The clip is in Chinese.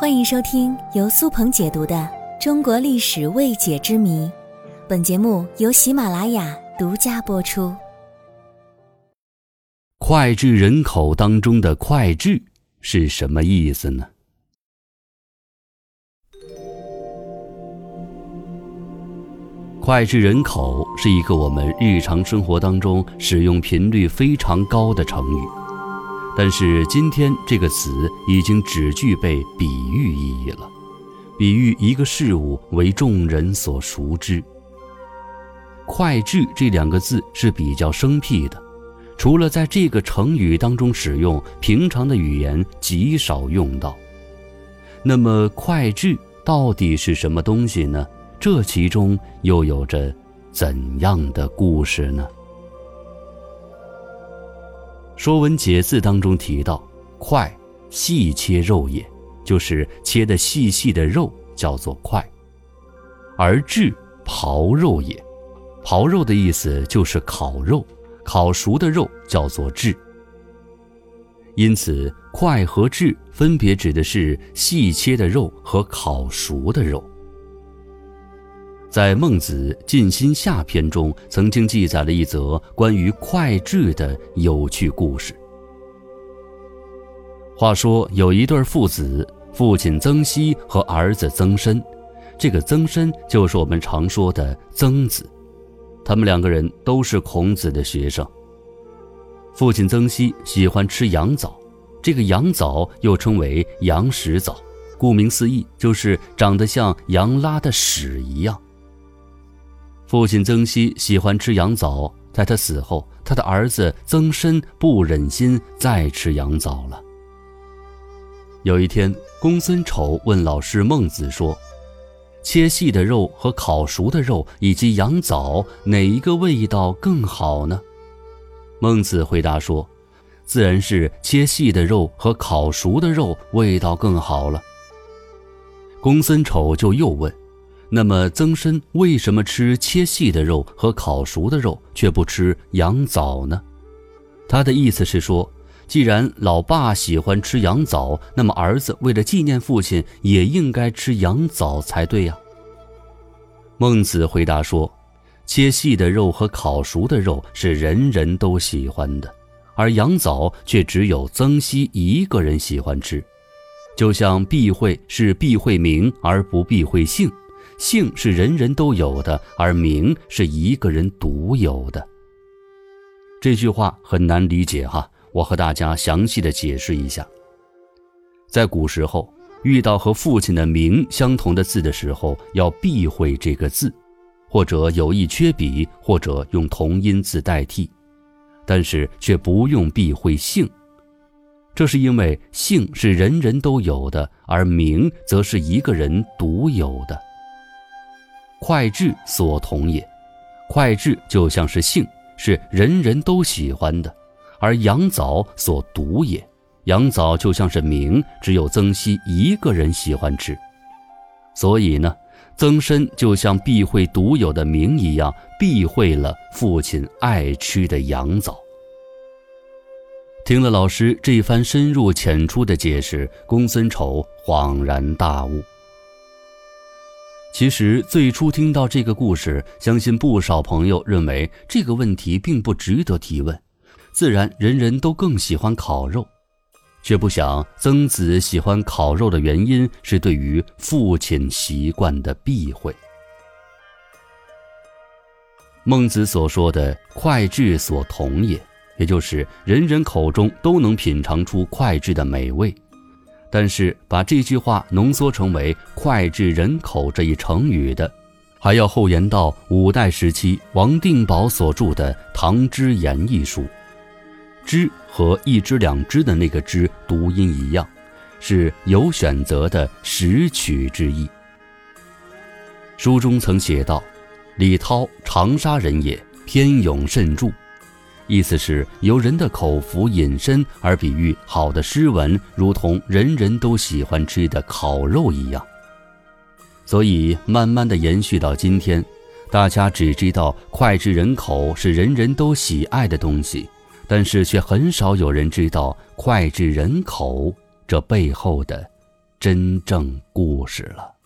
欢迎收听由苏鹏解读的《中国历史未解之谜》，本节目由喜马拉雅独家播出。脍炙人口当中的“脍炙”是什么意思呢？脍炙人口是一个我们日常生活当中使用频率非常高的成语。但是今天这个词已经只具备比喻意义了，比喻一个事物为众人所熟知。脍炙这两个字是比较生僻的，除了在这个成语当中使用，平常的语言极少用到。那么脍炙到底是什么东西呢？这其中又有着怎样的故事呢？《说文解字》当中提到：“脍，细切肉也，就是切的细细的肉，叫做脍。而炙，刨肉也，刨肉的意思就是烤肉，烤熟的肉叫做炙。因此，脍和炙分别指的是细切的肉和烤熟的肉。”在《孟子·尽心下》篇中，曾经记载了一则关于脍炙的有趣故事。话说有一对父子，父亲曾皙和儿子曾参，这个曾参就是我们常说的曾子。他们两个人都是孔子的学生。父亲曾皙喜欢吃羊枣，这个羊枣又称为羊屎枣，顾名思义，就是长得像羊拉的屎一样。父亲曾皙喜欢吃羊枣，在他死后，他的儿子曾参不忍心再吃羊枣了。有一天，公孙丑问老师孟子说：“切细的肉和烤熟的肉以及羊枣，哪一个味道更好呢？”孟子回答说：“自然是切细的肉和烤熟的肉味道更好了。”公孙丑就又问。那么曾参为什么吃切细的肉和烤熟的肉，却不吃羊枣呢？他的意思是说，既然老爸喜欢吃羊枣，那么儿子为了纪念父亲，也应该吃羊枣才对呀。孟子回答说，切细的肉和烤熟的肉是人人都喜欢的，而羊枣却只有曾皙一个人喜欢吃，就像避讳是避讳名而不避讳姓。姓是人人都有的，而名是一个人独有的。这句话很难理解哈，我和大家详细的解释一下。在古时候，遇到和父亲的名相同的字的时候，要避讳这个字，或者有意缺笔，或者用同音字代替，但是却不用避讳姓。这是因为姓是人人都有的，而名则是一个人独有的。脍炙所同也，脍炙就像是性，是人人都喜欢的；而羊枣所独也，羊枣就像是名，只有曾皙一个人喜欢吃。所以呢，曾参就像避讳独有的名一样，避讳了父亲爱吃的羊枣。听了老师这番深入浅出的解释，公孙丑恍然大悟。其实最初听到这个故事，相信不少朋友认为这个问题并不值得提问，自然人人都更喜欢烤肉，却不想曾子喜欢烤肉的原因是对于父亲习惯的避讳。孟子所说的“脍炙所同也”，也就是人人口中都能品尝出脍炙的美味。但是把这句话浓缩成为“脍炙人口”这一成语的，还要后延到五代时期王定保所著的《唐之言》一书。之和一只两只的那个之读音一样，是有选择的识取之意。书中曾写道：“李涛，长沙人也，偏勇甚著。”意思是由人的口福引申而比喻好的诗文，如同人人都喜欢吃的烤肉一样。所以慢慢的延续到今天，大家只知道脍炙人口是人人都喜爱的东西，但是却很少有人知道脍炙人口这背后的真正故事了。